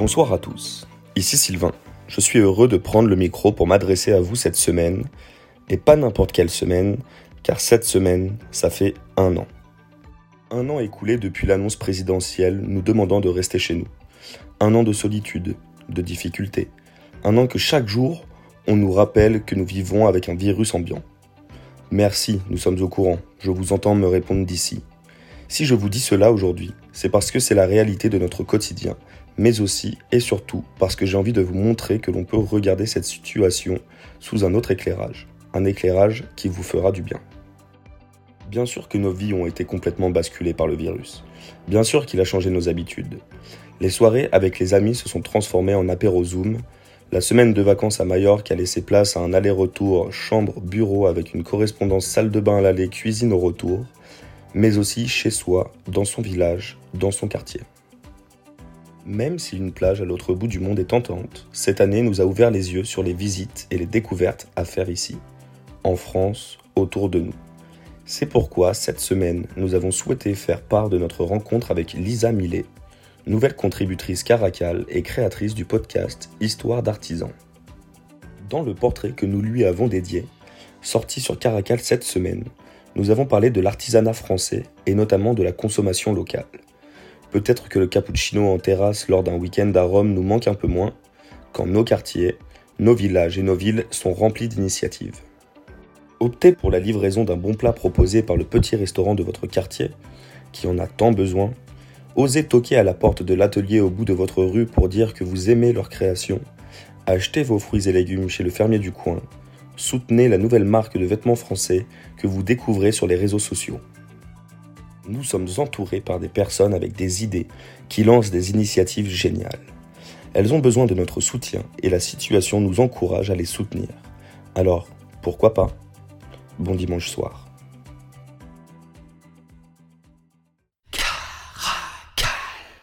Bonsoir à tous, ici Sylvain. Je suis heureux de prendre le micro pour m'adresser à vous cette semaine, et pas n'importe quelle semaine, car cette semaine, ça fait un an. Un an écoulé depuis l'annonce présidentielle nous demandant de rester chez nous. Un an de solitude, de difficultés. Un an que chaque jour, on nous rappelle que nous vivons avec un virus ambiant. Merci, nous sommes au courant, je vous entends me répondre d'ici. Si je vous dis cela aujourd'hui, c'est parce que c'est la réalité de notre quotidien, mais aussi et surtout parce que j'ai envie de vous montrer que l'on peut regarder cette situation sous un autre éclairage, un éclairage qui vous fera du bien. Bien sûr que nos vies ont été complètement basculées par le virus. Bien sûr qu'il a changé nos habitudes. Les soirées avec les amis se sont transformées en apéro Zoom. La semaine de vacances à Majorque a laissé place à un aller-retour chambre-bureau avec une correspondance salle de bain à l'aller, cuisine au retour mais aussi chez soi, dans son village, dans son quartier. Même si une plage à l'autre bout du monde est tentante, cette année nous a ouvert les yeux sur les visites et les découvertes à faire ici, en France, autour de nous. C'est pourquoi cette semaine, nous avons souhaité faire part de notre rencontre avec Lisa Millet, nouvelle contributrice Caracal et créatrice du podcast Histoire d'artisans. Dans le portrait que nous lui avons dédié, sorti sur Caracal cette semaine, nous avons parlé de l'artisanat français et notamment de la consommation locale. Peut-être que le cappuccino en terrasse lors d'un week-end à Rome nous manque un peu moins, quand nos quartiers, nos villages et nos villes sont remplis d'initiatives. Optez pour la livraison d'un bon plat proposé par le petit restaurant de votre quartier, qui en a tant besoin. Osez toquer à la porte de l'atelier au bout de votre rue pour dire que vous aimez leur création. Achetez vos fruits et légumes chez le fermier du coin soutenez la nouvelle marque de vêtements français que vous découvrez sur les réseaux sociaux. Nous sommes entourés par des personnes avec des idées qui lancent des initiatives géniales. Elles ont besoin de notre soutien et la situation nous encourage à les soutenir. Alors, pourquoi pas? Bon dimanche soir.